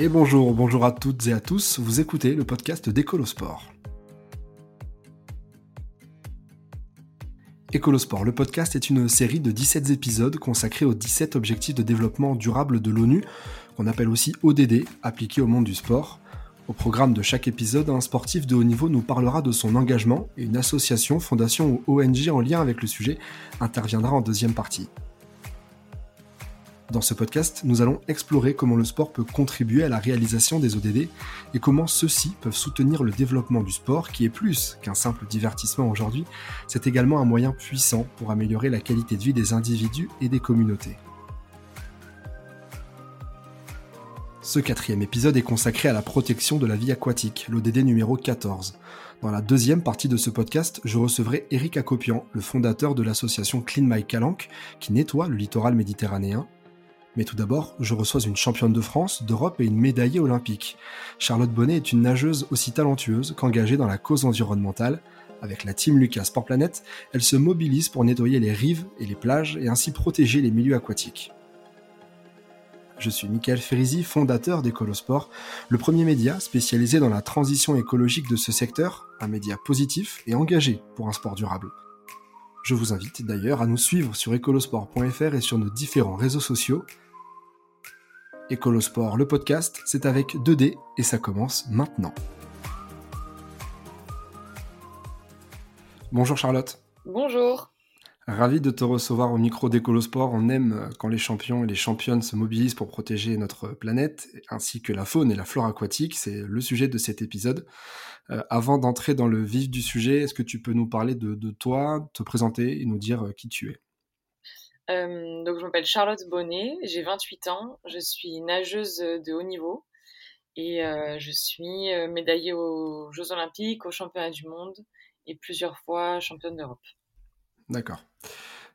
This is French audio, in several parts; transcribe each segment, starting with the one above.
Et bonjour, bonjour à toutes et à tous, vous écoutez le podcast d'Écolosport. Écolosport, le podcast est une série de 17 épisodes consacrés aux 17 objectifs de développement durable de l'ONU, qu'on appelle aussi ODD, appliqués au monde du sport. Au programme de chaque épisode, un sportif de haut niveau nous parlera de son engagement et une association, fondation ou ONG en lien avec le sujet interviendra en deuxième partie. Dans ce podcast, nous allons explorer comment le sport peut contribuer à la réalisation des ODD et comment ceux-ci peuvent soutenir le développement du sport qui est plus qu'un simple divertissement aujourd'hui, c'est également un moyen puissant pour améliorer la qualité de vie des individus et des communautés. Ce quatrième épisode est consacré à la protection de la vie aquatique, l'ODD numéro 14. Dans la deuxième partie de ce podcast, je recevrai Eric Acopian, le fondateur de l'association Clean My Calanque, qui nettoie le littoral méditerranéen, mais tout d'abord, je reçois une championne de France, d'Europe et une médaillée olympique. Charlotte Bonnet est une nageuse aussi talentueuse qu'engagée dans la cause environnementale. Avec la team Lucas Sport Planet, elle se mobilise pour nettoyer les rives et les plages et ainsi protéger les milieux aquatiques. Je suis Michael Ferrizi, fondateur d'Ecolosport, le premier média spécialisé dans la transition écologique de ce secteur, un média positif et engagé pour un sport durable. Je vous invite d'ailleurs à nous suivre sur ecolosport.fr et sur nos différents réseaux sociaux Écolosport, le podcast, c'est avec 2D et ça commence maintenant. Bonjour Charlotte. Bonjour. Ravi de te recevoir au micro d'Écolosport. On aime quand les champions et les championnes se mobilisent pour protéger notre planète, ainsi que la faune et la flore aquatique. C'est le sujet de cet épisode. Euh, avant d'entrer dans le vif du sujet, est-ce que tu peux nous parler de, toi, te présenter et nous dire euh, qui tu es? Euh, donc, je m'appelle Charlotte Bonnet, j'ai 28 ans, je suis nageuse de haut niveau et euh, je suis euh, médaillée aux Jeux Olympiques, aux Championnats du Monde et plusieurs fois championne d'Europe. D'accord.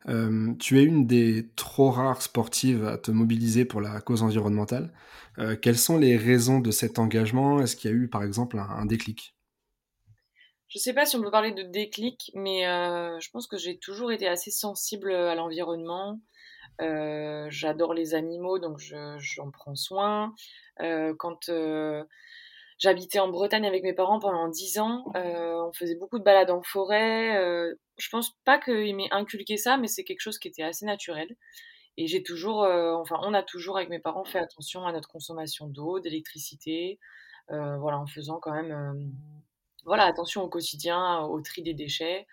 Euh, tu es une des trop rares sportives à te mobiliser pour la cause environnementale. Euh, quelles sont les raisons de cet engagement? Est-ce qu'il y a eu, par exemple, un, déclic? Je sais pas si on peut parler de déclic, mais euh, je pense que j'ai toujours été assez sensible à l'environnement. J'adore les animaux, donc j'en prends soin. Quand j'habitais en Bretagne avec mes parents pendant 10 ans, euh, on faisait beaucoup de balades en forêt. Euh, je pense pas qu'il m'ait inculqué ça, mais c'est quelque chose qui était assez naturel. Et j'ai toujours, enfin, on a toujours avec mes parents fait attention à notre consommation d'eau, d'électricité, voilà, en faisant quand même voilà, attention au quotidien, au tri des déchets.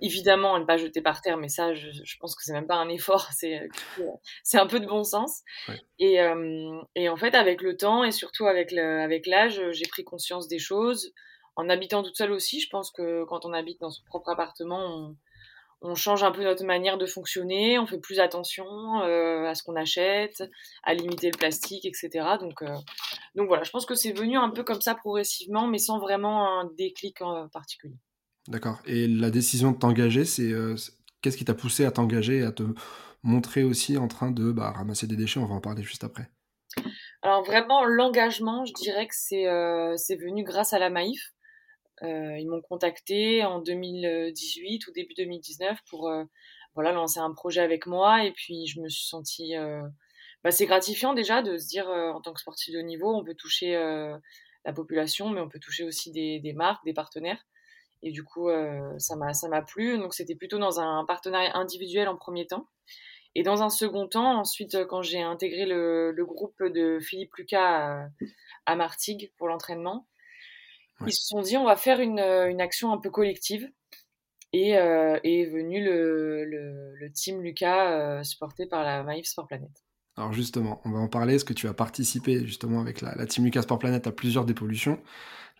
Évidemment, ne pas jeter par terre, mais ça, je, je pense que c'est même pas un effort, c'est c'est un peu de bon sens. Ouais. Et, euh, et, en fait, avec le temps et surtout avec le, avec l'âge, j'ai pris conscience des choses. En habitant toute seule aussi, je pense que quand on habite dans son propre appartement, on, on change un peu notre manière de fonctionner, on fait plus attention euh, à ce qu'on achète, à limiter le plastique, etc. Donc, euh, donc voilà, je pense que c'est venu un peu comme ça progressivement, mais sans vraiment un déclic en particulier. D'accord. Et la décision de t'engager, c'est euh, qu'est-ce qui t'a poussé à t'engager, à te montrer aussi en train de bah, ramasser des déchets? On va en parler juste après. Alors vraiment, l'engagement, je dirais que c'est euh, venu grâce à la Maïf. Euh, ils m'ont contacté en 2018 ou début 2019 pour voilà lancer un projet avec moi et puis je me suis sentie bah, c'est gratifiant déjà de se dire en tant que sportif de haut niveau on peut toucher la population mais on peut toucher aussi des, des marques des partenaires et du coup ça m'a ça m'a plu donc c'était plutôt dans un partenariat individuel en premier temps et dans un second temps ensuite quand j'ai intégré le, le, groupe de Philippe Lucas à, à Martigues pour l'entraînement Ouais. Ils se sont dit, on va faire une, euh, une action un peu collective. Et euh, est venu le, le, le team Lucas, euh, supporté par la Maïf Sport Planet. Alors justement, on va en parler. Est-ce que tu as participé justement avec la, team Lucas Sport Planet à plusieurs dépollutions?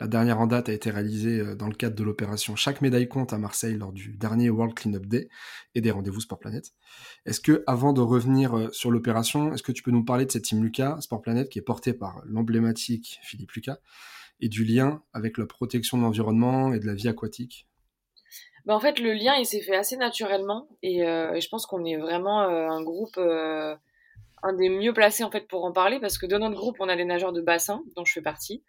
La dernière en date a été réalisée dans le cadre de l'opération Chaque médaille compte à Marseille lors du dernier World Cleanup Day et des rendez-vous Sport Planet. Est-ce que, avant de revenir sur l'opération, est-ce que tu peux nous parler de cette team Lucas Sport Planet qui est portée par l'emblématique Philippe Lucas et du lien avec la protection de l'environnement et de la vie aquatique? Ben En fait, le lien, il s'est fait assez naturellement et, euh, je pense qu'on est vraiment euh, un groupe, euh, un des mieux placés en fait pour en parler parce que dans notre groupe, on a des nageurs de bassin, dont je fais partie,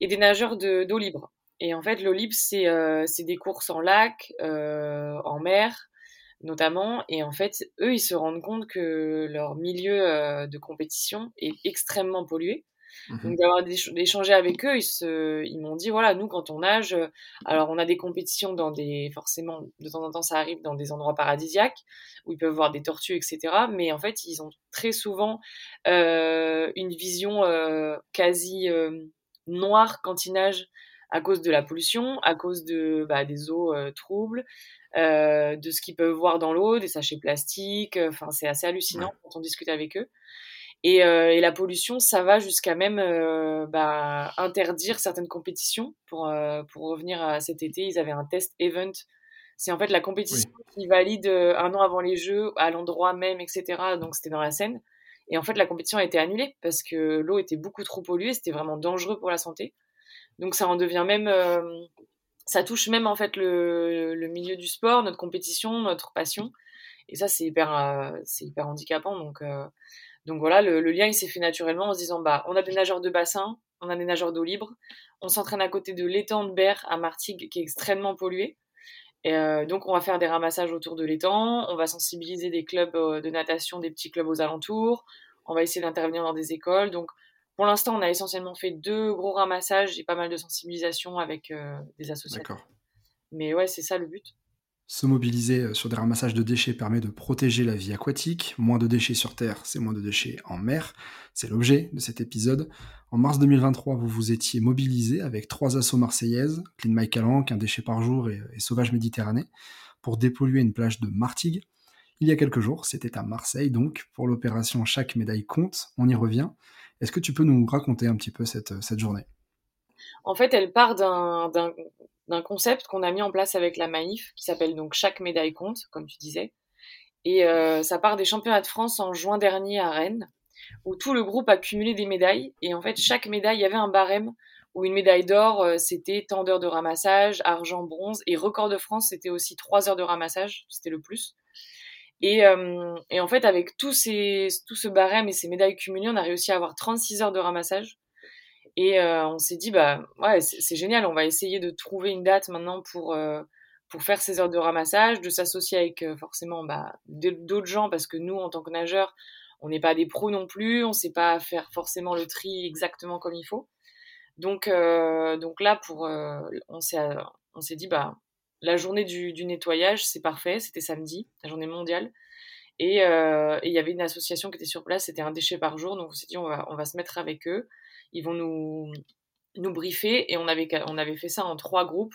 et des nageurs d'eau libre. Et en fait, l'eau libre, c'est des courses en lac, en mer, notamment. Et en fait, eux, ils se rendent compte que leur milieu de compétition est extrêmement pollué Mmh Donc d'avoir d'échanger avec eux, ils, se, ils m'ont dit voilà, nous quand on nage, euh, alors on a des compétitions dans des forcément de temps en temps ça arrive dans des endroits paradisiaques où ils peuvent voir des tortues etc. Mais en fait ils ont très souvent euh, une vision euh, quasi noire quand ils nagent à cause de la pollution, à cause de bah, des eaux troubles. de ce qu'ils peuvent voir dans l'eau, des sachets plastiques. Enfin, c'est assez hallucinant quand on discute avec eux. Et, euh, et, la pollution, ça va jusqu'à même euh, bah, interdire certaines compétitions. Pour, euh, pour revenir à cet été, ils avaient un test event. C'est en fait la compétition qui valide un an avant les Jeux, à l'endroit même, etc. Donc c'était dans la Seine. Et en fait, la compétition a été annulée parce que l'eau était beaucoup trop polluée. C'était vraiment dangereux pour la santé. Donc ça en devient même, ça touche même en fait le, le, milieu du sport, notre compétition, notre passion. Et ça, c'est hyper, c'est hyper handicapant. Donc donc voilà, le, lien il s'est fait naturellement en se disant bah on a des nageurs de bassin, on a des nageurs d'eau libre, on s'entraîne à côté de l'étang de Berre à Martigues qui est extrêmement pollué. Et euh, donc on va faire des ramassages autour de l'étang, on va sensibiliser des clubs euh, de natation, des petits clubs aux alentours, on va essayer d'intervenir dans des écoles. Donc pour l'instant on a essentiellement fait deux gros ramassages et pas mal de sensibilisation avec euh, des associations. Mais ouais c'est ça le but. Se mobiliser euh, sur des ramassages de déchets permet de protéger la vie aquatique. Moins de déchets sur Terre, c'est moins de déchets en mer. C'est l'objet de cet épisode. En mars 2023, vous vous étiez mobilisé avec trois assauts marseillaises, Clean My Calanque, Un déchet par jour et, Sauvage Méditerranée, pour dépolluer une plage de Martigues. Il y a quelques jours, c'était à Marseille donc, pour l'opération Chaque médaille compte. On y revient. Est-ce que tu peux nous raconter un petit peu cette, cette journée? En fait, elle part d'un d'un concept qu'on a mis en place avec la Maïf, qui s'appelle donc Chaque médaille compte, comme tu disais. Et euh, ça part des championnats de France en juin dernier à Rennes, où tout le groupe a cumulé des médailles. Et en fait, chaque médaille, il y avait un barème où une médaille d'or, euh, c'était tant d'heures de ramassage, argent, bronze, et record de France, c'était aussi trois heures de ramassage, c'était le plus. Et, euh, et, en fait, avec ces, tout ce barème et ces médailles cumulées, on a réussi à avoir 36 heures de ramassage. Et euh, on s'est dit, bah ouais, c'est génial, on va essayer de trouver une date maintenant pour, euh, pour faire ces heures de ramassage, de s'associer avec euh, forcément bah, d'autres gens, parce que nous, en tant que nageurs, on n'est pas des pros non plus, on ne sait pas faire forcément le tri exactement comme il faut. Donc, donc là, pour, on s'est dit, bah, la journée du, du nettoyage, c'est parfait, c'était samedi, la journée mondiale. Et il y avait une association qui était sur place, c'était un déchet par jour, donc on s'est dit, on va, on va se mettre avec eux ils vont nous, nous briefer et on avait, on avait fait ça en trois groupes.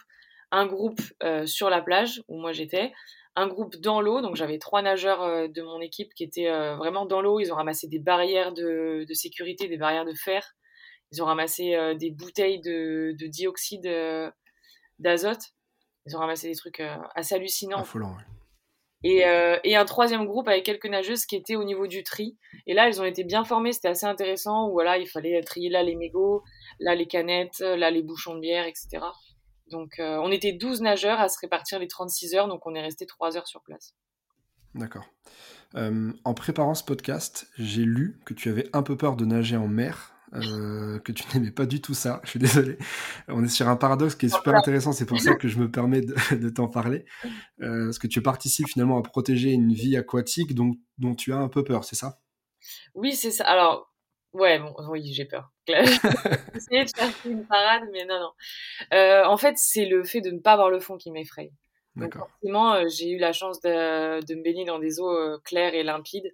Un groupe euh, sur la plage où moi j'étais, un groupe dans l'eau, donc j'avais trois nageurs euh, de mon équipe qui étaient euh, vraiment dans l'eau, ils ont ramassé des barrières de, de, sécurité, des barrières de fer, ils ont ramassé des bouteilles de, de dioxyde d'azote, ils ont ramassé des trucs assez hallucinants. Affolant, ouais. Euh, et, un troisième groupe avec quelques nageuses qui étaient au niveau du tri. Et là, elles ont été bien formées, c'était assez intéressant, voilà, il fallait trier là les mégots, là les canettes, là les bouchons de bière, etc. Donc euh, on était 12 nageurs à se répartir les 36 heures, donc on est resté 3 heures sur place. D'accord. Euh, en préparant ce podcast, j'ai lu que tu avais un peu peur de nager en mer euh, que tu n'aimais pas du tout ça. Je suis désolé. On est sur un paradoxe qui est super intéressant. C'est pour ça que je me permets de, t'en parler. Euh, parce que tu participes finalement à protéger une vie aquatique dont, dont tu as un peu peur, c'est ça? Oui, c'est ça. Alors, ouais, bon, oui, j'ai peur. J'ai de faire une parade, mais non, non. Euh, en fait, c'est le fait de ne pas voir le fond qui m'effraie. D'accord. Forcément, j'ai eu la chance de, de, me baigner dans des eaux claires et limpides.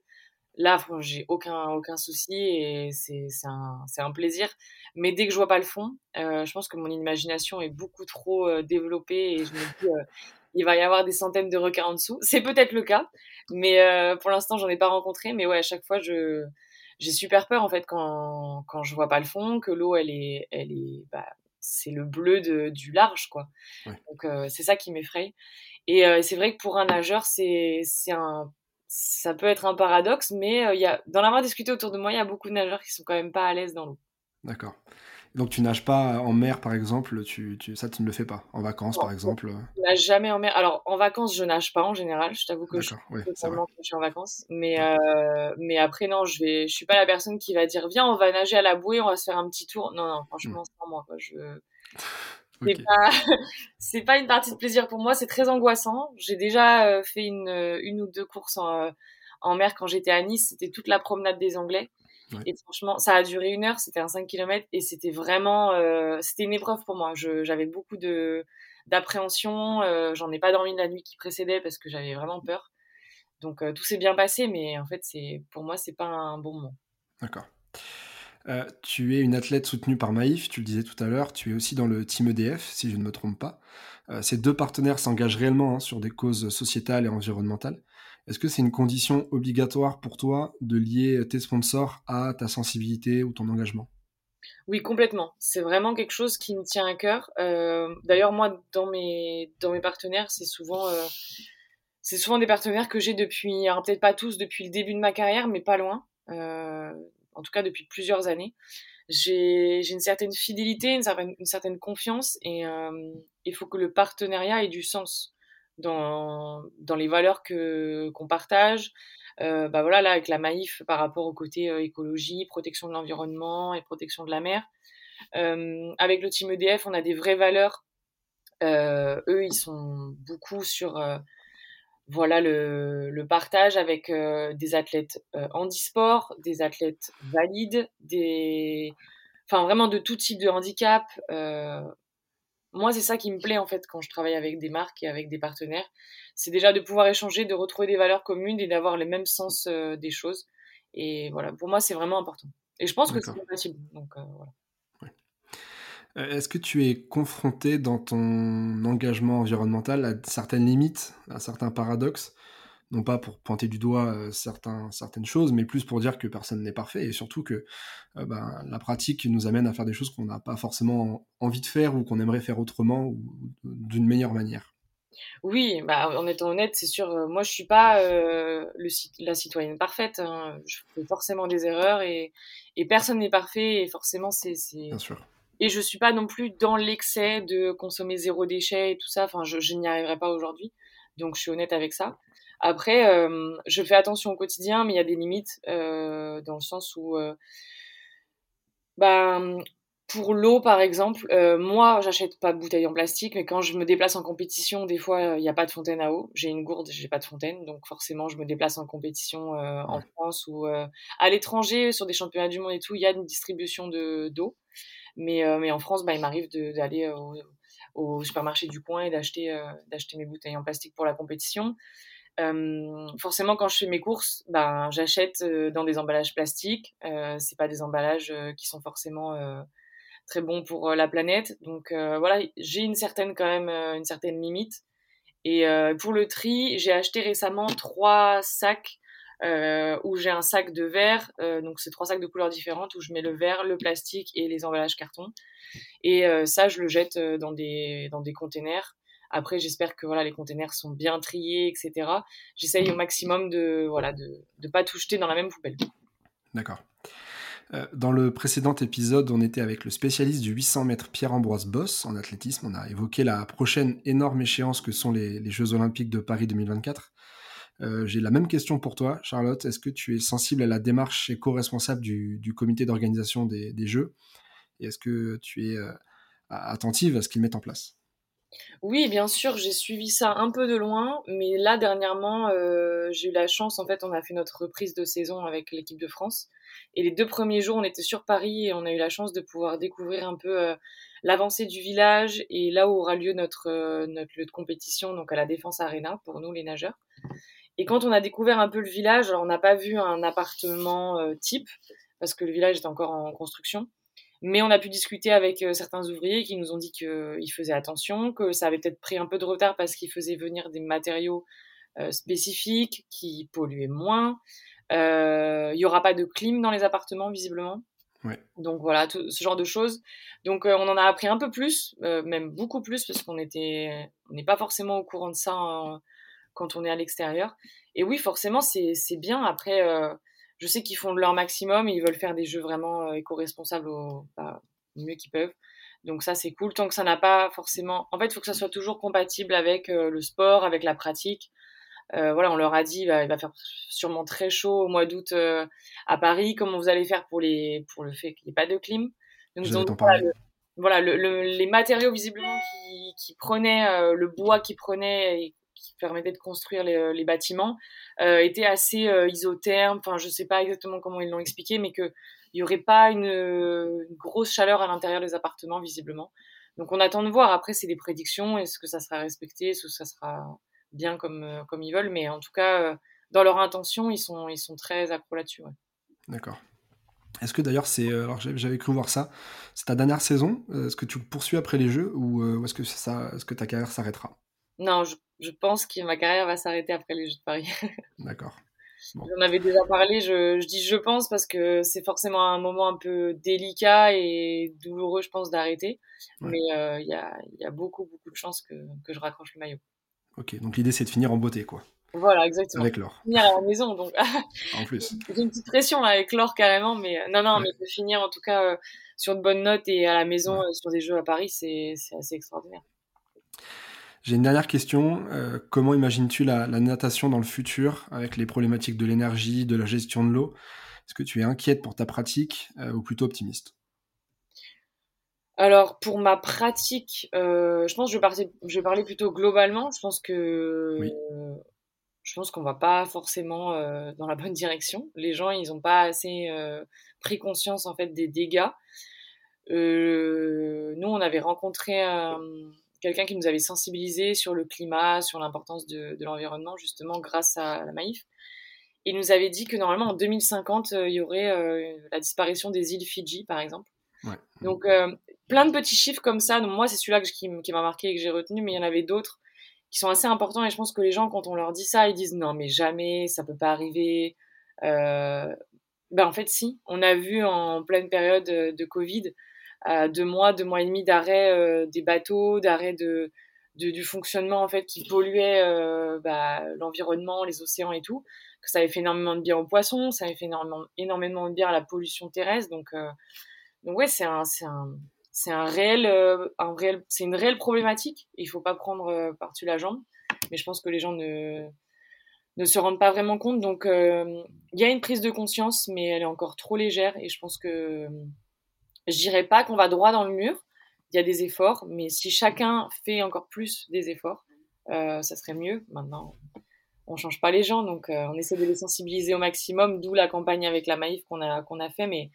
Là, j'ai aucun, aucun souci et c'est un, un, plaisir. Mais dès que je vois pas le fond, euh, je pense que mon imagination est beaucoup trop euh, développée et je me dis, euh, il va y avoir des centaines de requins en dessous. C'est peut-être le cas, mais pour l'instant, j'en ai pas rencontré. Mais ouais, à chaque fois, je j'ai super peur en fait quand, quand je vois pas le fond, que l'eau, elle est, elle est, bah, c'est le bleu de, du large, quoi. Donc c'est ça qui m'effraie. Et c'est vrai que pour un nageur, c'est un ça peut être un paradoxe, mais euh, y a, dans l'avoir discuté autour de moi, il y a beaucoup de nageurs qui sont quand même pas à l'aise dans l'eau. D'accord. Donc tu nages pas en mer par exemple, tu, tu, ça tu ne le fais pas. En vacances par exemple euh? Je nage jamais en mer. Alors en vacances je nage pas en général, je t'avoue que je, oui, je suis en vacances. Mais, euh, mais après non, je vais, je suis pas la personne qui va dire viens on va nager à la bouée, on va se faire un petit tour. Non, non, franchement c'est moi. Quoi. Je... C'est pas, c'est pas une partie de plaisir pour moi, c'est très angoissant. J'ai déjà euh, fait une, une ou deux courses en, euh, en mer quand j'étais à Nice, c'était toute la promenade des Anglais. Et franchement, ça a duré une heure, c'était un 5 km et c'était vraiment, c'était une épreuve pour moi. J'avais beaucoup de d'appréhension, j'en ai pas dormi la nuit qui précédait parce que j'avais vraiment peur. Donc tout s'est bien passé, mais en fait, c'est pour moi, c'est pas un bon moment. D'accord. Euh, tu es une athlète soutenue par Maïf, tu le disais tout à l'heure, tu es aussi dans le team EDF, si je ne me trompe pas. Euh, ces deux partenaires s'engagent réellement hein, sur des causes sociétales et environnementales. Est-ce que c'est une condition obligatoire pour toi de lier tes sponsors à ta sensibilité ou ton engagement? Oui, complètement. C'est vraiment quelque chose qui me tient à cœur. Euh, d'ailleurs, moi, dans mes, partenaires, c'est souvent des partenaires que j'ai depuis, peut-être pas tous depuis le début de ma carrière, mais pas loin en tout cas depuis plusieurs années. J'ai une certaine fidélité, une certaine, confiance et euh, il faut que le partenariat ait du sens dans, dans les valeurs que qu'on partage. Euh, bah voilà, là, avec la Maïf par rapport au côté euh, écologie, protection de l'environnement et protection de la mer. avec le team EDF, on a des vraies valeurs. eux, ils sont beaucoup sur voilà le, partage avec euh, des athlètes euh, handisport, des athlètes valides, des, enfin vraiment de tout type de handicap. Euh, moi, c'est ça qui me plaît en fait quand je travaille avec des marques et avec des partenaires, c'est déjà de pouvoir échanger, de retrouver des valeurs communes et d'avoir le même sens des choses. Et voilà, pour moi, c'est vraiment important. Et je pense que c'est possible. Donc voilà. Euh, est-ce que tu es confronté dans ton engagement environnemental à certaines limites, à certains paradoxes? Non pas pour pointer du doigt euh, certains, certaines choses, mais plus pour dire que personne n'est parfait et surtout que euh, ben, la pratique nous amène à faire des choses qu'on n'a pas forcément envie de faire ou qu'on aimerait faire autrement ou d'une meilleure manière. Oui, bah, en étant honnête, c'est sûr, moi je suis pas le, la citoyenne parfaite. Hein. Je fais forcément des erreurs et, et personne n'est parfait et forcément c'est. Bien sûr et je suis pas non plus dans l'excès de consommer zéro déchet et tout ça. Enfin, je, n'y arriverai pas aujourd'hui. Donc, je suis honnête avec ça. Après, euh, je fais attention au quotidien, mais il y a des limites euh, dans le sens où, euh, ben, pour l'eau, par exemple, moi, j'achète pas de bouteilles en plastique, mais quand je me déplace en compétition, des fois, il n'y a pas de fontaine à eau. J'ai une gourde, j'ai pas de fontaine, donc forcément, je me déplace en compétition en France ou à l'étranger, sur des championnats du monde et tout, il y a une distribution de d'eau. Mais, euh, mais en France, bah, il m'arrive d'aller au, au, supermarché du coin et d'acheter euh, d'acheter mes bouteilles en plastique pour la compétition. Euh, forcément, quand je fais mes courses, ben, j'achète dans des emballages plastiques. Euh, c'est pas des emballages qui sont forcément très bons pour la planète. Donc voilà, j'ai une certaine quand même une certaine limite. Et pour le tri, j'ai acheté récemment trois sacs euh, où j'ai un sac de verre, euh, donc c'est trois sacs de couleurs différentes où je mets le verre, le plastique et les emballages carton. Et euh, ça, je le jette dans des dans des containers. Après, j'espère que voilà les containers sont bien triés, etc. J'essaye au maximum de voilà de de pas tout jeter dans la même poubelle. D'accord. Dans le précédent épisode, on était avec le spécialiste du 800 mètres Pierre-Ambroise Boss en athlétisme. On a évoqué la prochaine énorme échéance que sont les Jeux Olympiques de Paris 2024. Euh, j'ai la même question pour toi, Charlotte. Est-ce que tu es sensible à la démarche éco-responsable du, du, comité d'organisation des, Jeux? Et est-ce que tu es euh, attentive à ce qu'ils mettent en place? Oui, bien sûr, j'ai suivi ça un peu de loin, mais là dernièrement, euh, j'ai eu la chance. En fait, on a fait notre reprise de saison avec l'équipe de France, et les deux premiers jours, on était sur Paris et on a eu la chance de pouvoir découvrir un peu l'avancée du village et là où aura lieu notre notre lieu de compétition, donc à la Défense Arena pour nous les nageurs. Et quand on a découvert un peu le village, alors on n'a pas vu un appartement euh, type, parce que le village est encore en construction, mais on a pu discuter avec euh, certains ouvriers qui nous ont dit qu'ils faisaient attention, que ça avait peut-être pris un peu de retard parce qu'ils faisaient venir des matériaux euh, spécifiques qui polluaient moins. Il n'y aura pas de clim dans les appartements, visiblement. Ouais. Donc voilà, tout, ce genre de choses. Donc on en a appris un peu plus, même beaucoup plus, parce qu'on était, on n'est pas forcément au courant de ça quand on est à l'extérieur. Et oui, forcément, c'est bien. Après, euh, je sais qu'ils font leur maximum et ils veulent faire des jeux vraiment euh, éco-responsables au, bah, mieux qu'ils peuvent. Donc ça, c'est cool. Tant que ça n'a pas forcément... En fait, il faut que ça soit toujours compatible avec euh, le sport, avec la pratique. voilà, on leur a dit, bah, il va faire sûrement très chaud au mois d'août à Paris. Comment vous allez faire pour, les, pour le fait qu'il n'y ait pas de clim? Donc, voilà, le, les matériaux visiblement qui, qui prenaient, le bois qui prenait et permettait de construire les, bâtiments était assez isotherme. Enfin, je sais pas exactement comment ils l'ont expliqué, mais qu'il n'y aurait pas une, grosse chaleur à l'intérieur des appartements, visiblement. Donc on attend de voir. Après, c'est des prédictions. Est-ce que ça sera respecté? Est-ce que ça sera bien comme, comme ils veulent? Mais en tout cas, dans leur intention, ils sont, ils sont très accro là-dessus. D'accord. Est-ce que d'ailleurs c'est euh, alors j'avais cru voir ça, c'est ta dernière saison euh, Est-ce que tu poursuis après les Jeux ou euh, est-ce que est-ce que ta carrière s'arrêtera? Non, je, pense que ma carrière va s'arrêter après les Jeux de Paris. D'accord. J'en avais déjà parlé. Je, dis je pense parce que c'est forcément un moment un peu délicat et douloureux, je pense, d'arrêter. Mais il y, a, beaucoup beaucoup de chances que, que je raccroche le maillot. Ok, donc l'idée c'est de finir en beauté, quoi. Voilà, exactement. Avec l'or. Finir à la maison, donc. en plus. J'ai une petite pression là, avec l'or carrément, mais euh, non, non, mais de finir en tout cas euh, sur de bonnes notes et à la maison euh, sur des jeux à Paris, c'est assez extraordinaire. J'ai une dernière question. comment imagines-tu la, natation dans le futur avec les problématiques de l'énergie, de la gestion de l'eau? Est-ce que tu es inquiète pour ta pratique ou plutôt optimiste? Alors pour ma pratique, je pense que je vais, je vais parler plutôt globalement. Je pense que oui je pense qu'on va pas forcément euh, dans la bonne direction. Les gens, ils n'ont pas assez euh, pris conscience en fait des dégâts. Euh, nous, on avait rencontré quelqu'un qui nous avait sensibilisé sur le climat, sur l'importance de, l'environnement, justement grâce à la Maïf. Il nous avait dit que normalement en 2050, il y aurait la disparition des îles Fidji, par exemple. Donc plein de petits chiffres comme ça. Donc moi, c'est celui-là qui, qui m'a marqué et que j'ai retenu, mais il y en avait d'autres qui sont assez importants et je pense que les gens quand on leur dit ça ils disent non mais jamais ça peut pas arriver euh, ben en fait si on a vu en pleine période de Covid euh, deux mois deux mois et demi d'arrêt euh, des bateaux d'arrêt de, du fonctionnement en fait qui polluait euh, bah, l'environnement les océans et tout que ça avait fait énormément de bien aux poissons ça avait fait énormément énormément de bien à la pollution terrestre donc donc ouais c'est un c'est un c'est un réel, euh, un réel, c'est une réelle problématique. Il faut pas prendre euh, par-dessus la jambe, mais je pense que les gens ne ne se rendent pas vraiment compte. Donc, euh, il y a une prise de conscience, mais elle est encore trop légère. Et je pense que je dirais pas qu'on va droit dans le mur. Il y a des efforts, mais si chacun fait encore plus des efforts, ça serait mieux. Maintenant, on change pas les gens, donc on essaie de les sensibiliser au maximum. D'où la campagne avec la Maïf qu'on a qu'on a fait, mais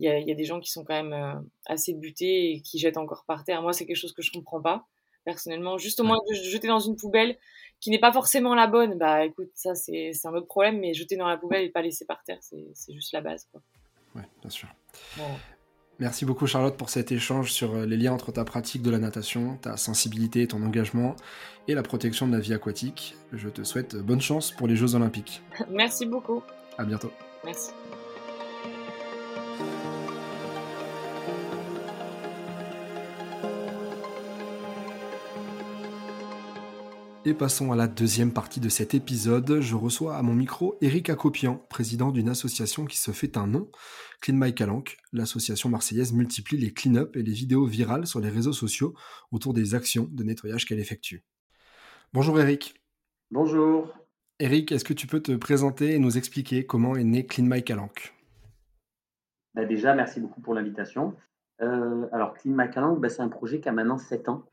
il y a, des gens qui sont quand même euh, assez butés et qui jettent encore par terre. Moi, c'est quelque chose que je comprends pas, personnellement. Juste au moins de jeter dans une poubelle qui n'est pas forcément la bonne, bah écoute, ça c'est un autre problème, mais jeter dans la poubelle et pas laisser par terre, c'est juste la base. Quoi. Ouais, bien sûr. Merci beaucoup Charlotte pour cet échange sur euh, les liens entre ta pratique de la natation, ta sensibilité, ton engagement et la protection de la vie aquatique. Je te souhaite bonne chance pour les Jeux Olympiques. Merci beaucoup. À bientôt. Merci. Et passons à la deuxième partie de cet épisode. Je reçois à mon micro Eric Acopian, président d'une association qui se fait un nom, Clean My Calanque. L'association marseillaise multiplie les clean-up et les vidéos virales sur les réseaux sociaux autour des actions de nettoyage qu'elle effectue. Bonjour Eric. Bonjour. Eric, est-ce que tu peux te présenter et nous expliquer comment est né Clean My Calanque? Bah Déjà, merci beaucoup pour l'invitation. Euh, alors, Clean My Calanque, bah, c'est un projet qui a maintenant 7 ans.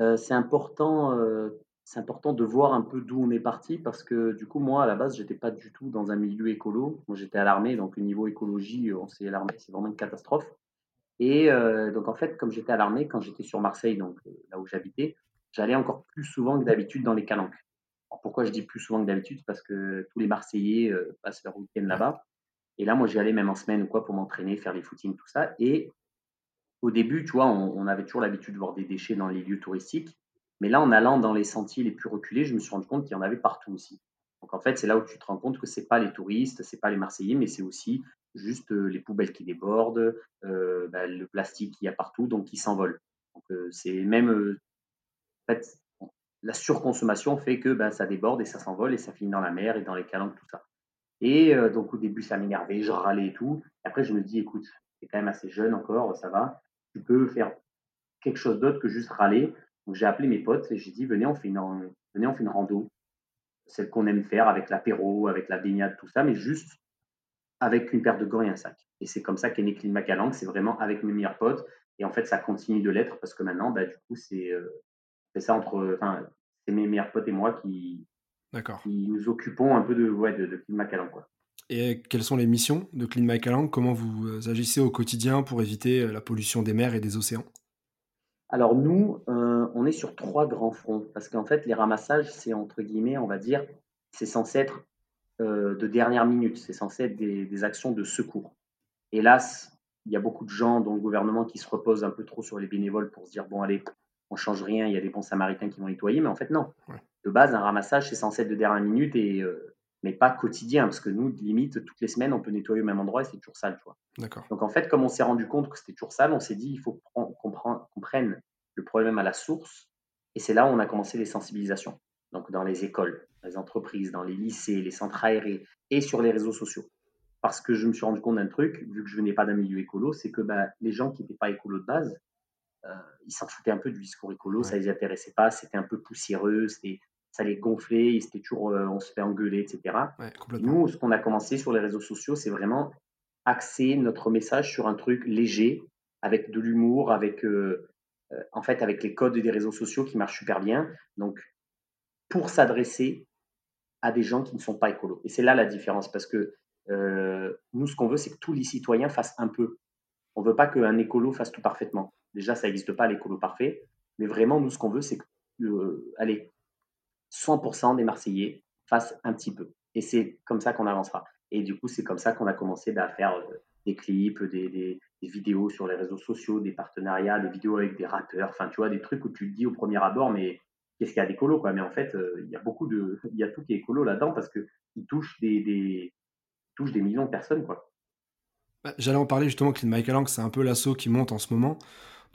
Euh, c'est important euh, c'est important de voir un peu d'où on est parti parce que du coup, moi, à la base, j'étais pas du tout dans un milieu écolo. Moi, j'étais à l'armée, donc au niveau écologie, on sait l'armée, c'est vraiment une catastrophe. Et euh, donc, en fait, comme j'étais à l'armée, quand j'étais sur Marseille, donc euh, là où j'habitais, j'allais encore plus souvent que d'habitude dans les calanques. pourquoi je dis plus souvent que d'habitude? Parce que tous les Marseillais euh, passent leur week-end là-bas. Et là, moi, j'y allais même en semaine ou quoi pour m'entraîner, faire les footings, tout ça. Et au début, tu vois, on avait toujours l'habitude de voir des déchets dans les lieux touristiques. Mais là, en allant dans les sentiers les plus reculés, je me suis rendu compte qu'il y en avait partout aussi. Donc en fait, c'est là où tu te rends compte que c'est pas les touristes, c'est pas les Marseillais, mais c'est aussi juste euh, les poubelles qui débordent, euh, bah, le plastique qu'il y a partout, donc qui s'envole. Donc euh, c'est même en fait, la surconsommation fait que ben, ça déborde et ça s'envole et ça finit dans la mer et dans les calanques, tout ça. Et donc au début, ça m'énervait, je râlais et tout. après, je me dis, écoute, es quand même assez jeune encore, ça va. Tu peux faire quelque chose d'autre que juste râler. Donc j'ai appelé mes potes et j'ai dit venez on fait une venez on fait une rando, celle qu'on aime faire avec l'apéro, avec la baignade, tout ça, mais juste avec une paire de gants et un sac. Et c'est comme ça qu'est né Clean Macalang, c'est vraiment avec mes meilleurs potes. Et en fait, ça continue de l'être parce que maintenant, bah, du coup, c'est euh, ça entre, enfin, c'est mes meilleurs potes et moi qui, qui nous occupons un peu de, ouais, de, Clean Macalang, quoi. Et quelles sont les missions de Clean Macalang Comment vous agissez au quotidien pour éviter la pollution des mers et des océans? Alors nous, on est sur trois grands fronts. Parce qu'en fait, les ramassages, c'est entre guillemets, on va dire, c'est censé être de dernière minute, c'est censé être des, des actions de secours. Hélas, il y a beaucoup de gens dans le gouvernement qui se reposent un peu trop sur les bénévoles pour se dire bon allez, on change rien, il y a des bons samaritains qui vont nettoyer, mais en fait non. De base, un ramassage c'est censé être de dernière minute et euh, mais pas quotidien. Parce que nous limite toutes les semaines on peut nettoyer au même endroit et c'est toujours sale, tu Donc en fait, comme on s'est rendu compte que c'était toujours sale, on s'est dit il faut qu'on prenne le problème à la source et c'est là où on a commencé les sensibilisations. Donc dans les écoles, les entreprises, dans les lycées, les centres aérés et sur les réseaux sociaux parce que je me suis rendu compte d'un truc, vu que je venais pas d'un milieu écolo, c'est que bah, les gens qui n'étaient pas écolos de base, euh, ils s'en foutaient un peu du discours écolo, ça les intéressait pas, c'était un peu poussiéreux, ça les gonflait, c'était toujours euh, on se fait engueuler, etc. Nous, ce qu'on a commencé sur les réseaux sociaux, c'est vraiment axer notre message sur un truc léger, avec de l'humour, avec euh, en fait avec les codes des réseaux sociaux qui marchent super bien. Donc, pour s'adresser à des gens qui ne sont pas écolos. Et c'est là la différence, parce que euh, nous, ce qu'on veut, c'est que tous les citoyens fassent un peu. On ne veut pas qu'un écolo fasse tout parfaitement. Déjà, ça n'existe pas l'écolo parfait. Mais vraiment, nous, ce qu'on veut, c'est que, euh, allez, 100% des Marseillais fassent un petit peu. Et c'est comme ça qu'on avancera. Et du coup, c'est comme ça qu'on a commencé bah, à faire euh, des clips, des, vidéos sur les réseaux sociaux, des partenariats, des vidéos avec des rappeurs. Enfin, tu vois, des trucs où tu te dis au premier abord, mais qu'est-ce qu'il y a d'écolo quoi? Mais en fait, il y a beaucoup de, il y a tout qui est écolo là-dedans parce que il touche des, des millions de personnes. quoi. Bah, j'allais en parler justement, Clean Michael Lang, c'est un peu l'assaut qui monte en ce moment,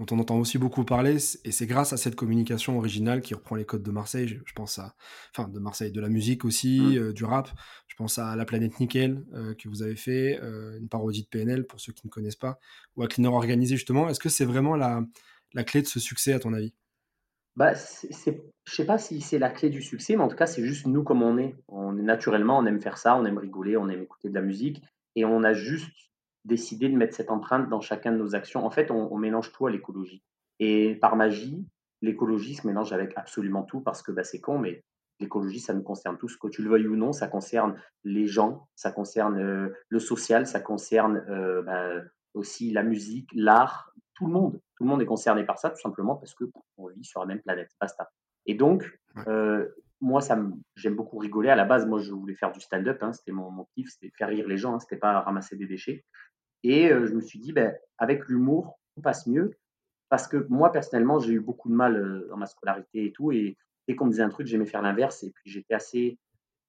dont on entend aussi beaucoup parler, et c'est grâce à cette communication originale qui reprend les codes de Marseille, je, pense à, enfin de Marseille, de la musique aussi, mmh. euh, du rap, je pense à La Planète Nickel euh, que vous avez fait, euh, une parodie de PNL pour ceux qui ne connaissent pas, ou à Cleaner Organisé justement, est-ce que c'est vraiment la, la clé de ce succès à ton avis? Bah, c'est, je sais pas si c'est la clé du succès, mais en tout cas, c'est juste nous comme on est. On est naturellement, on aime faire ça, on aime rigoler, on aime écouter de la musique, et on a juste décidé de mettre cette empreinte dans chacun de nos actions. En fait, on, mélange tout à l'écologie. Et par magie, l'écologie se mélange avec absolument tout parce que bah, c'est con, mais l'écologie, ça nous concerne tous, que tu le veuilles ou non, ça concerne les gens, ça concerne euh, le social, ça concerne euh, bah, aussi la musique, l'art, tout le monde. Tout le monde est concerné par ça, tout simplement parce que on vit sur la même planète. Basta. Et donc, euh, moi, ça j'aime beaucoup rigoler. À la base, moi, je voulais faire du stand-up. Hein, c'était mon, mon kiff, c'était faire rire les gens. Hein, c'était pas ramasser des déchets. Et euh, je me suis dit, ben, avec l'humour, tout passe mieux. Parce que moi, personnellement, j'ai eu beaucoup de mal euh, dans ma scolarité et tout. Et dès qu'on me disait un truc, j'aimais faire l'inverse. Et puis, j'étais assez,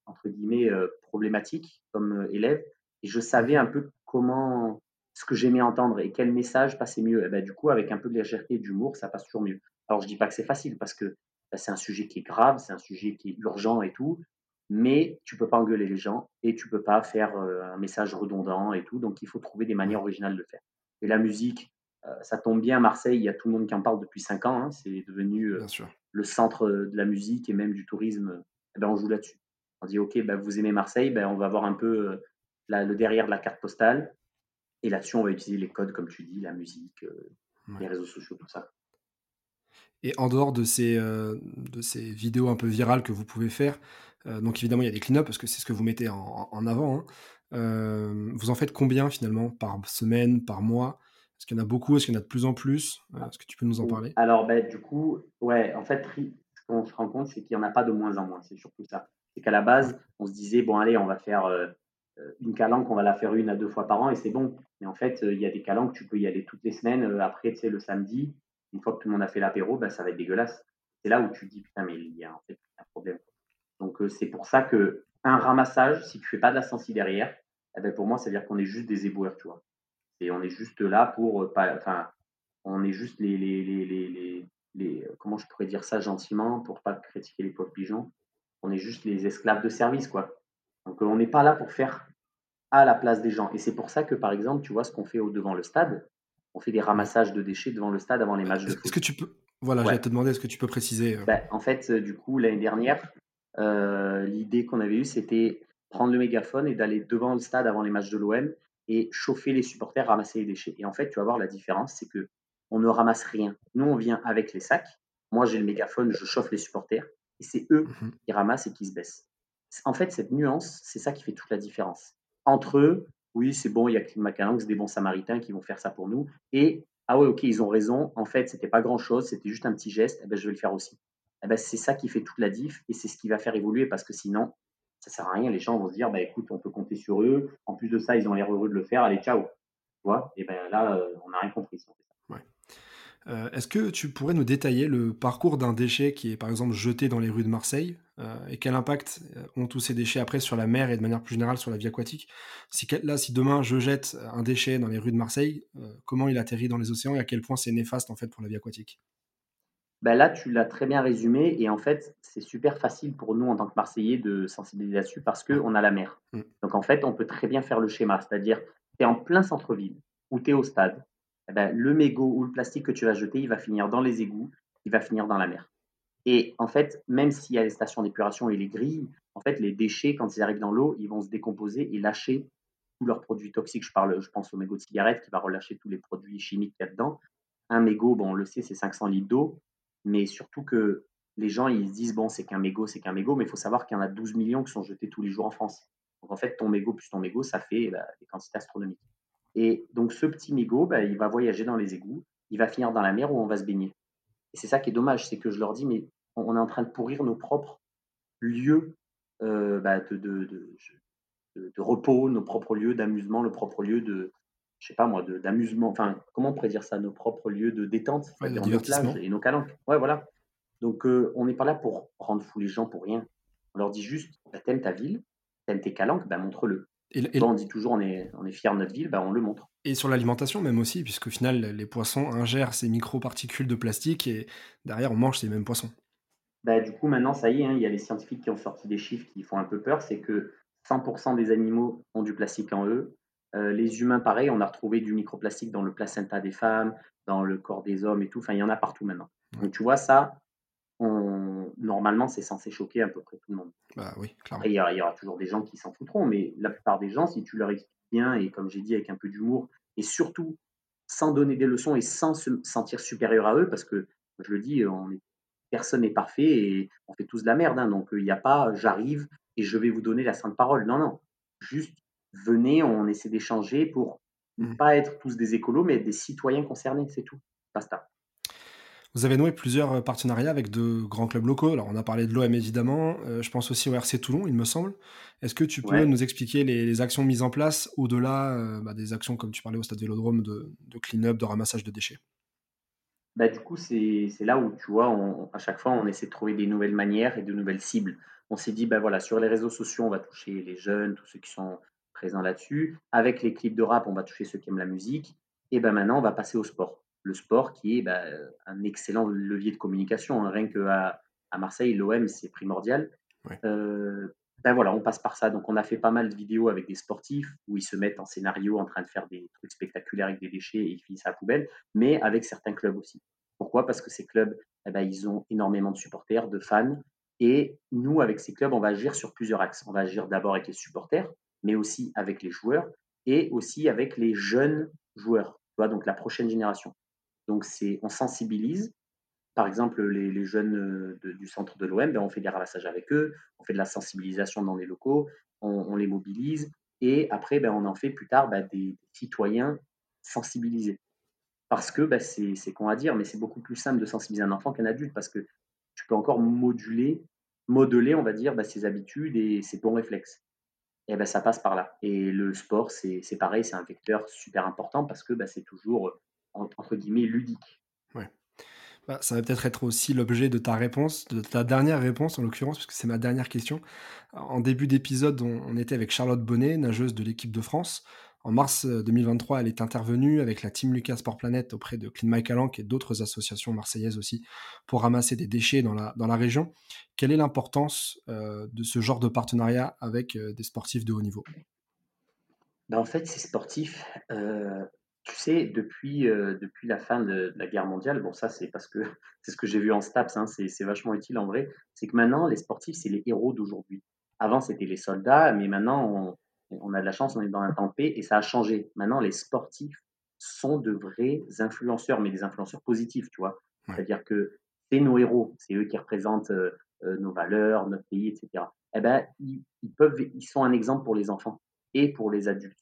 entre guillemets, problématique comme élève. Et je savais un peu comment ce que j'aimais entendre et quel message passait mieux. Et ben, du coup, avec un peu de légèreté et d'humour, ça passe toujours mieux. Alors, je dis pas que c'est facile parce que c'est un sujet qui est grave, c'est un sujet qui est urgent et tout, mais tu peux pas engueuler les gens et tu peux pas faire euh, un message redondant et tout. Donc, il faut trouver des manières originales de le faire. Et la musique, euh, ça tombe bien à Marseille, il y a tout le monde qui en parle depuis cinq ans. Hein. c'est devenu euh, le centre de la musique et même du tourisme. Eh ben, on joue là-dessus. On dit, OK, ben, vous aimez Marseille, ben, on va voir un peu le derrière de la carte postale. Et là-dessus, on va utiliser les codes, comme tu dis, la musique, les réseaux sociaux, tout ça. Et en dehors de ces, euh, de ces vidéos un peu virales que vous pouvez faire, euh, donc évidemment il y a des clean-up parce que c'est ce que vous mettez en, en avant. Hein. Euh, vous en faites combien finalement par semaine, par mois? Est-ce qu'il y en a beaucoup? Est-ce qu'il y en a de plus en plus? Est-ce que tu peux nous en parler? Alors ben, du coup, ouais, en fait, ce qu'on se rend compte, c'est qu'il n'y en a pas de moins en moins. C'est surtout ça. C'est qu'à la base, on se disait bon allez, on va faire une calanque, on va la faire une à deux fois par an et c'est bon. Mais en fait, il y a des calanques, tu peux y aller toutes les semaines. après, tu sais, le samedi, une fois que tout le monde a fait l'apéro, ben, ça va être dégueulasse. C'est là où tu dis, putain, mais il y a en fait un problème. Donc, euh, c'est pour ça que un ramassage, si tu fais pas de la sensi derrière, eh ben, pour moi, ça veut dire qu'on est juste des éboueurs, tu vois. Et on est juste là pour, euh, pas, enfin, on est juste les, les, les, les, les, comment je pourrais dire ça gentiment pour pas critiquer les pauvres pigeons. On est juste les esclaves de service, quoi. Donc, euh, on n'est pas là pour faire à la place des gens. Et c'est pour ça que, par exemple, tu vois ce qu'on fait au devant le stade, on fait des ramassages de déchets devant le stade avant les matchs de foot. Est-ce que tu peux, voilà, j'allais te demander, est-ce que tu peux préciser euh? ben, En fait, euh, du coup, l'année dernière, euh, l'idée qu'on avait eue, c'était prendre le mégaphone et d'aller devant le stade avant les matchs de l'OM et chauffer les supporters, ramasser les déchets. Et en fait, tu vas voir la différence, c'est que on ne ramasse rien. Nous, on vient avec les sacs. Moi, j'ai le mégaphone, je chauffe les supporters. et c'est eux mmh qui ramassent et qui se baissent. En fait, cette nuance, c'est ça qui fait toute la différence. Entre eux, oui, c'est bon, il y a Clean McCallum, c'est des bons samaritains qui vont faire ça pour nous. Et ah ouais, ok, ils ont raison. En fait, c'était pas grand chose, c'était juste un petit geste. Eh ben, je vais le faire aussi. Eh ben, c'est ça qui fait toute la diff et c'est ce qui va faire évoluer parce que sinon, ça sert à rien. Les gens vont se dire, bah, écoute, on peut compter sur eux. En plus de ça, ils ont l'air heureux de le faire. Allez, ciao. Tu vois? Et ben là, euh, on n'a rien compris. Euh, est-ce que tu pourrais nous détailler le parcours d'un déchet qui est par exemple jeté dans les rues de Marseille euh, et quel impact euh, ont tous ces déchets après sur la mer et de manière plus générale sur la vie aquatique? Si, Là, si demain je jette un déchet dans les rues de Marseille, comment il atterrit dans les océans et à quel point c'est néfaste en fait pour la vie aquatique? Ben Là, tu l'as très bien résumé et en fait, c'est super facile pour nous en tant que Marseillais de sensibiliser là-dessus parce qu'on a la mer. Mmh. Donc en fait, on peut très bien faire le schéma, c'est-à-dire tu es en plein centre-ville ou tu es au stade eh ben, le mégot ou le plastique que tu vas jeter, il va finir dans les égouts, il va finir dans la mer. Et en fait, même s'il y a les stations d'épuration et les grilles, en fait, les déchets, quand ils arrivent dans l'eau, ils vont se décomposer et lâcher tous leurs produits toxiques. Je parle, je pense au mégot de cigarette qui va relâcher tous les produits chimiques qu'il y a dedans. Un mégot, bon, on le sait, c'est 500 litres d'eau, mais surtout que les gens, ils se disent, bon, c'est qu'un mégot, c'est qu'un mégot, mais il faut savoir qu'il y en a 12 millions qui sont jetés tous les jours en France. Donc en fait, ton mégot plus ton mégot, ça fait bah, des quantités astronomiques. Et donc, ce petit mégot, bah, il va voyager dans les égouts, il va finir dans la mer où on va se baigner. Et c'est ça qui est dommage, c'est que je leur dis, mais on est en train de pourrir nos propres lieux euh, bah, de, de, de, repos, nos propres lieux d'amusement, le propre lieu de, je sais pas moi, d'amusement, enfin, comment on pourrait dire ça, nos propres lieux de détente, nos plages et nos calanques. Ouais, voilà. Donc, euh, on n'est pas là pour rendre fou les gens pour rien. On leur dit juste, bah, t'aimes ta ville, t'aimes tes calanques, bah, montre-le. Et, on dit toujours on est, on est fier de notre ville, bah on le montre. Et sur l'alimentation même aussi, puisqu'au final, les poissons ingèrent ces microparticules de plastique et derrière, on mange ces mêmes poissons. Bah, du coup, maintenant, ça y est, hein, il y a les scientifiques qui ont sorti des chiffres qui font un peu peur, c'est que 100% des animaux ont du plastique en eux. Euh, les humains, pareil, on a retrouvé du microplastique dans le placenta des femmes, dans le corps des hommes et tout. Enfin, il y en a partout maintenant. Donc, tu vois, ça, normalement, c'est censé choquer à peu près tout le monde. Bah oui, clairement. il y, aura, toujours des gens qui s'en foutront, mais la plupart des gens, si tu leur expliques bien et comme j'ai dit, avec un peu d'humour, et surtout sans donner des leçons et sans se sentir supérieur à eux, parce que je le dis, on est, personne n'est parfait et on fait tous de la merde. Hein, donc il n'y a pas j'arrive et je vais vous donner la sainte parole. Non, non. Juste venez, on essaie d'échanger pour ne mmh. pas être tous des écolos, mais des citoyens concernés, c'est tout. Basta. Vous avez noué plusieurs euh, partenariats avec de grands clubs locaux. Alors, on a parlé de l'OM évidemment. Euh, je pense aussi au RC Toulon, il me semble. Est-ce que tu peux nous expliquer les, actions mises en place au-delà euh, bah, des actions, comme tu parlais au stade Vélodrome, de, clean-up, de ramassage de déchets? Bah, Du coup, c'est là où, tu vois, à chaque fois, on essaie de trouver des nouvelles manières et de nouvelles cibles. On s'est dit, bah, voilà, sur les réseaux sociaux, on va toucher les jeunes, tous ceux qui sont présents là-dessus. Avec les clips de rap, on va toucher ceux qui aiment la musique. Et ben maintenant, on va passer au sport le sport qui est bah, un excellent levier de communication. Hein. Rien qu'à à Marseille, l'OM, c'est primordial. Euh, ben voilà, on passe par ça. Donc, on a fait pas mal de vidéos avec des sportifs où ils se mettent en scénario en train de faire des trucs spectaculaires avec des déchets et ils finissent à la poubelle, mais avec certains clubs aussi. Pourquoi? Parce que ces clubs, eh ben, ils ont énormément de supporters, de fans. Et nous, avec ces clubs, on va agir sur plusieurs axes. On va agir d'abord avec les supporters, mais aussi avec les joueurs et aussi avec les jeunes joueurs, donc la prochaine génération. Donc, c'est, on sensibilise. Par exemple, les, jeunes euh, du centre de l'OM, ben, on fait des ramassages avec eux, on fait de la sensibilisation dans les locaux, on, les mobilise, et après, ben, on en fait plus tard ben, des, citoyens sensibilisés. Parce que ben, c'est, c'est con à dire, mais c'est beaucoup plus simple de sensibiliser un enfant qu'un adulte, parce que tu peux encore moduler, modeler, on va dire, ses habitudes et ses bons réflexes. Et ben, ça passe par là. Et le sport, c'est, c'est pareil, c'est un vecteur super important parce que c'est toujours entre guillemets ludique. Ouais. Bah, ça va peut-être être aussi l'objet de ta réponse, de ta dernière réponse en l'occurrence, puisque c'est ma dernière question. En début d'épisode, on, était avec Charlotte Bonnet, nageuse de l'équipe de France. En mars 2023, euh, elle est intervenue avec la Team Lucas Sport Planet auprès de Clean My Calanque et d'autres associations marseillaises aussi pour ramasser des déchets dans la, dans la région. Quelle est l'importance euh, de ce genre de partenariat avec euh, des sportifs de haut niveau? Ben, En fait, ces sportifs, tu sais, depuis, euh, depuis la fin de, la guerre mondiale, bon, ça, c'est parce que c'est ce que j'ai vu en STAPS, hein, c'est vachement utile en vrai, c'est que maintenant, les sportifs, c'est les héros d'aujourd'hui. Avant, c'était les soldats, mais maintenant, on, on, a de la chance, on est dans un temps paix et ça a changé. Maintenant, les sportifs sont de vrais influenceurs, mais des influenceurs positifs, tu vois. C'est-à-dire que c'est nos héros, c'est eux qui représentent euh, nos valeurs, notre pays, etc. Eh ben, ils, peuvent, ils sont un exemple pour les enfants et pour les adultes.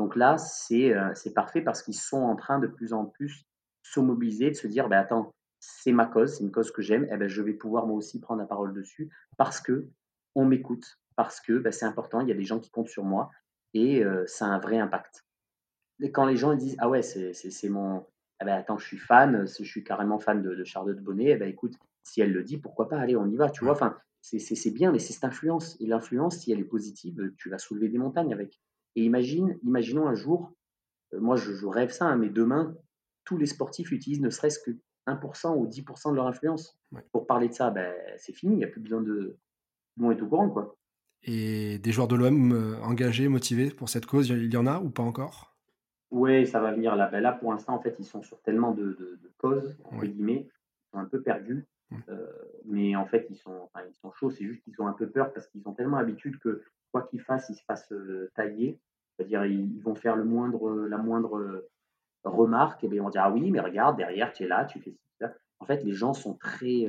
Donc là, c'est parfait parce qu'ils sont en train de plus en plus se mobiliser, de se dire, ben attends, c'est ma cause, c'est une cause que j'aime, eh ben, je vais pouvoir moi aussi prendre la parole dessus parce que on m'écoute, parce que ben, c'est important, il y a des gens qui comptent sur moi et ça a un vrai impact. Et quand les gens disent ah ouais c'est mon eh ben attends je suis fan, je suis carrément fan de, Charlotte Bonnet, eh ben écoute si elle le dit pourquoi pas allez on y va tu vois enfin c'est bien mais c'est cette influence et l'influence si elle est positive tu vas soulever des montagnes avec et imagine imaginons un jour moi je, rêve ça hein, mais demain tous les sportifs utilisent ne serait-ce que 1% ou 10% de leur influence pour parler de ça ben c'est fini il n'y a plus besoin de bon être au courant quoi et des joueurs de l'OM euh, engagés, motivés pour cette cause, il y en a ou pas encore? Oui, ça va venir là. Ben là, pour l'instant, en fait, ils sont sur tellement de, causes, entre guillemets, ils sont un peu perdus. Euh, mais en fait, ils sont, ils sont chauds. C'est juste qu'ils ont un peu peur parce qu'ils ont tellement l'habitude que quoi qu'ils fassent, ils se fassent euh, tailler. C'est-à-dire, ils, vont faire le moindre, la moindre remarque et bien vont dire ah oui, mais regarde derrière, tu es là, tu fais ça. En fait, les gens sont très,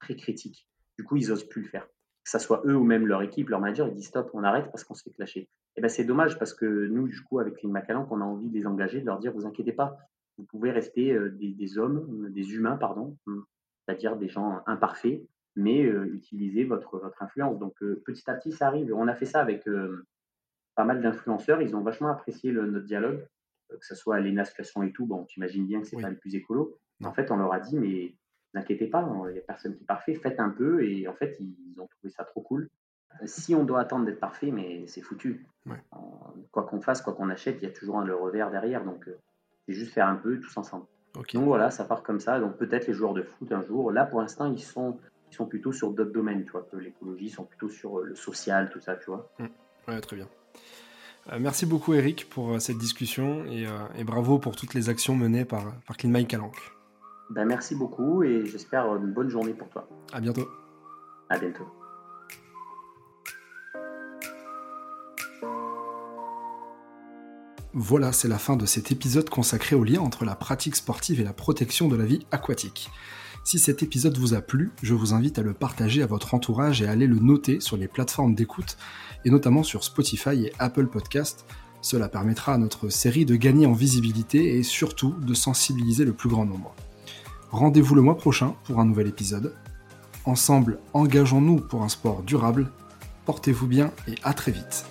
très critiques. Du coup, ils osent plus le faire que ce soit eux ou même leur équipe, leur manager, ils disent stop, on arrête parce qu'on se fait clasher. Et eh ben c'est dommage parce que nous, du coup, avec Clean Macalan, on a envie de les engager, de leur dire vous inquiétez pas, vous pouvez rester euh, des, hommes, des humains, pardon, hum, c'est-à-dire des gens imparfaits, mais utiliser votre, votre influence. Donc petit à petit, ça arrive. On a fait ça avec pas mal d'influenceurs, ils ont vachement apprécié notre dialogue, que ce soit les Situation et tout. Bon, tu imagines bien que c'est pas le plus écolo. En fait, on leur a dit mais n'inquiétez pas, il n'y a personne qui est parfait, faites un peu. Et en fait, ils ont trouvé ça trop cool. Si on doit attendre d'être parfait, mais c'est foutu. Quoi qu'on fasse, quoi qu'on achète, il y a toujours un le revers derrière. Donc, c'est juste faire un peu tous ensemble. Donc voilà, ça part comme ça. Donc peut-être les joueurs de foot un jour. Là, pour l'instant, ils sont, ils sont plutôt sur d'autres domaines, tu vois, que l'écologie, sont plutôt sur euh, le social, tout ça, tu vois. Mmh. Ouais, très bien. Euh, merci beaucoup Eric pour cette discussion et, et, bravo pour toutes les actions menées par, par Clean My Calanque. Ben, merci beaucoup et j'espère une bonne journée pour toi. À bientôt. À bientôt. Voilà, c'est la fin de cet épisode consacré au lien entre la pratique sportive et la protection de la vie aquatique. Si cet épisode vous a plu, je vous invite à le partager à votre entourage et à aller le noter sur les plateformes d'écoute, et notamment sur Spotify et Apple Podcast. Cela permettra à notre série de gagner en visibilité et surtout de sensibiliser le plus grand nombre. Rendez-vous le mois prochain pour un nouvel épisode. Ensemble, engageons-nous pour un sport durable. Portez-vous bien et à très vite.